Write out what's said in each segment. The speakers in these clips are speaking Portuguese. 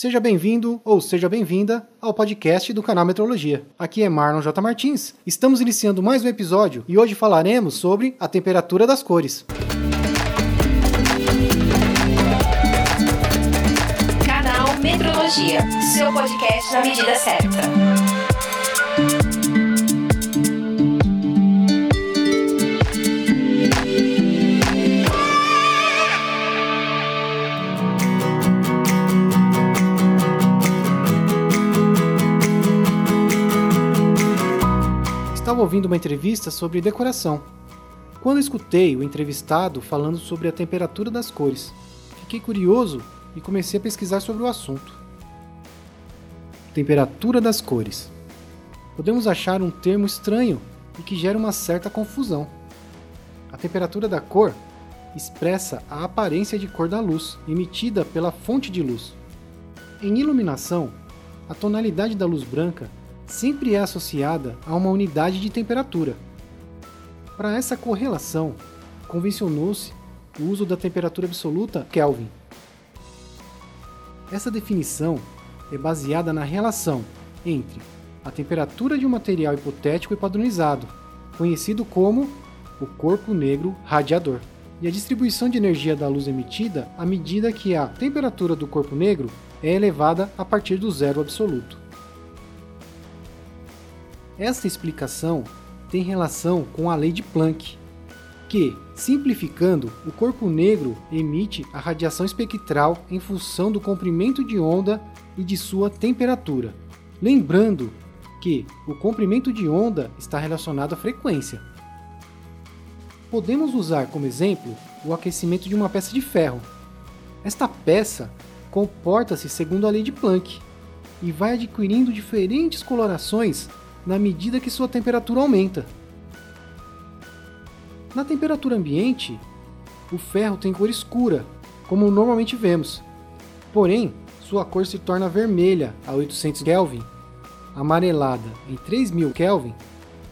Seja bem-vindo ou seja bem-vinda ao podcast do canal Metrologia. Aqui é Marlon J. Martins. Estamos iniciando mais um episódio e hoje falaremos sobre a temperatura das cores. Canal Metrologia, seu podcast na medida certa. Estava ouvindo uma entrevista sobre decoração. Quando escutei o entrevistado falando sobre a temperatura das cores, fiquei curioso e comecei a pesquisar sobre o assunto. Temperatura das cores. Podemos achar um termo estranho e que gera uma certa confusão. A temperatura da cor expressa a aparência de cor da luz emitida pela fonte de luz. Em iluminação, a tonalidade da luz branca sempre é associada a uma unidade de temperatura. Para essa correlação, convencionou-se o uso da temperatura absoluta Kelvin. Essa definição é baseada na relação entre a temperatura de um material hipotético e padronizado, conhecido como o corpo negro radiador, e a distribuição de energia da luz emitida à medida que a temperatura do corpo negro é elevada a partir do zero absoluto. Esta explicação tem relação com a lei de Planck, que, simplificando, o corpo negro emite a radiação espectral em função do comprimento de onda e de sua temperatura. Lembrando que o comprimento de onda está relacionado à frequência. Podemos usar como exemplo o aquecimento de uma peça de ferro. Esta peça comporta-se segundo a lei de Planck e vai adquirindo diferentes colorações na medida que sua temperatura aumenta. Na temperatura ambiente, o ferro tem cor escura, como normalmente vemos. Porém, sua cor se torna vermelha a 800 Kelvin, amarelada em 3000 Kelvin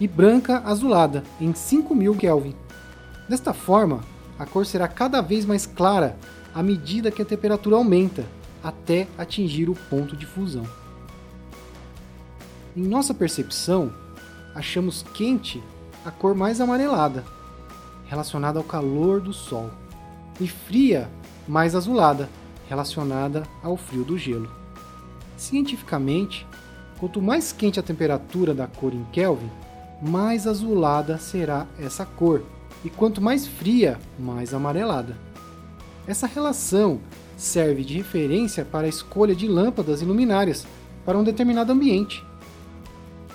e branca azulada em 5000 Kelvin. Desta forma, a cor será cada vez mais clara à medida que a temperatura aumenta, até atingir o ponto de fusão. Em nossa percepção, achamos quente a cor mais amarelada, relacionada ao calor do Sol, e fria, mais azulada, relacionada ao frio do gelo. Cientificamente, quanto mais quente a temperatura da cor em Kelvin, mais azulada será essa cor, e quanto mais fria, mais amarelada. Essa relação serve de referência para a escolha de lâmpadas e luminárias para um determinado ambiente.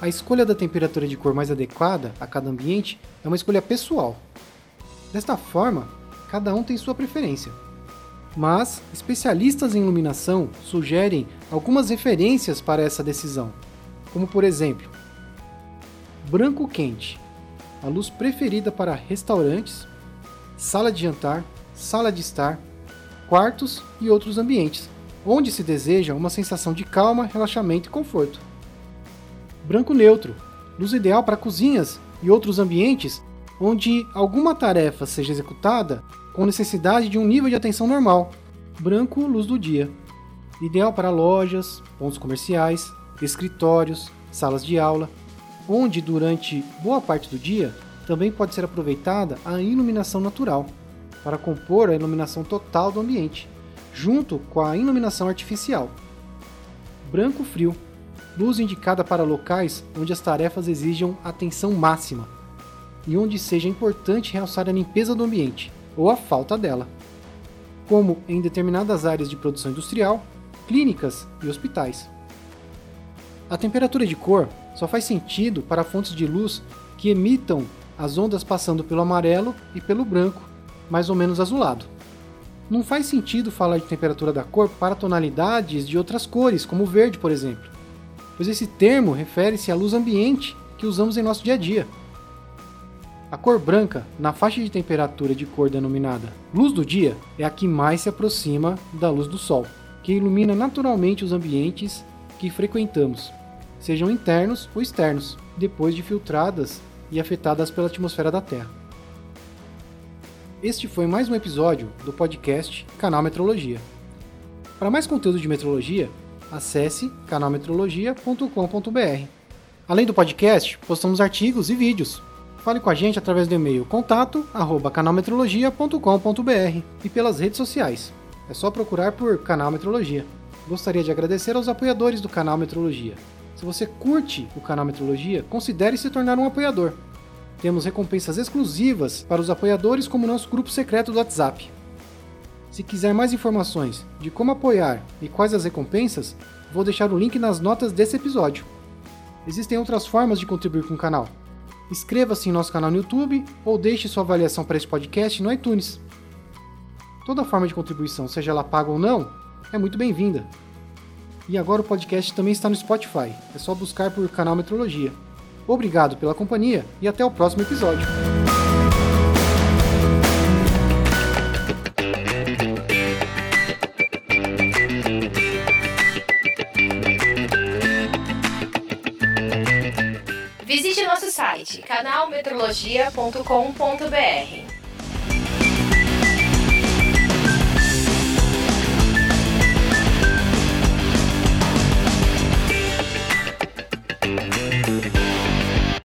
A escolha da temperatura de cor mais adequada a cada ambiente é uma escolha pessoal. Desta forma, cada um tem sua preferência. Mas especialistas em iluminação sugerem algumas referências para essa decisão, como por exemplo, branco quente, a luz preferida para restaurantes, sala de jantar, sala de estar, quartos e outros ambientes, onde se deseja uma sensação de calma, relaxamento e conforto branco neutro, luz ideal para cozinhas e outros ambientes onde alguma tarefa seja executada com necessidade de um nível de atenção normal, branco luz do dia, ideal para lojas, pontos comerciais, escritórios, salas de aula, onde durante boa parte do dia também pode ser aproveitada a iluminação natural para compor a iluminação total do ambiente, junto com a iluminação artificial. Branco frio, luz indicada para locais onde as tarefas exijam atenção máxima e onde seja importante realçar a limpeza do ambiente ou a falta dela, como em determinadas áreas de produção industrial, clínicas e hospitais. A temperatura de cor só faz sentido para fontes de luz que emitam as ondas passando pelo amarelo e pelo branco, mais ou menos azulado. Não faz sentido falar de temperatura da cor para tonalidades de outras cores, como o verde, por exemplo pois esse termo refere-se à luz ambiente que usamos em nosso dia a dia. A cor branca, na faixa de temperatura de cor denominada luz do dia, é a que mais se aproxima da luz do Sol, que ilumina naturalmente os ambientes que frequentamos, sejam internos ou externos, depois de filtradas e afetadas pela atmosfera da Terra. Este foi mais um episódio do podcast Canal Metrologia. Para mais conteúdo de metrologia, acesse canalmetrologia.com.br. Além do podcast, postamos artigos e vídeos. Fale com a gente através do e-mail contato@canalmetrologia.com.br e pelas redes sociais. É só procurar por Canal Metrologia. Gostaria de agradecer aos apoiadores do canal Metrologia. Se você curte o canal Metrologia, considere se tornar um apoiador. Temos recompensas exclusivas para os apoiadores, como nosso grupo secreto do WhatsApp. Se quiser mais informações de como apoiar e quais as recompensas, vou deixar o link nas notas desse episódio. Existem outras formas de contribuir com o canal. Inscreva-se em nosso canal no YouTube ou deixe sua avaliação para esse podcast no iTunes. Toda forma de contribuição, seja ela paga ou não, é muito bem-vinda. E agora o podcast também está no Spotify, é só buscar por canal Metrologia. Obrigado pela companhia e até o próximo episódio. canalmetrologia.com.br.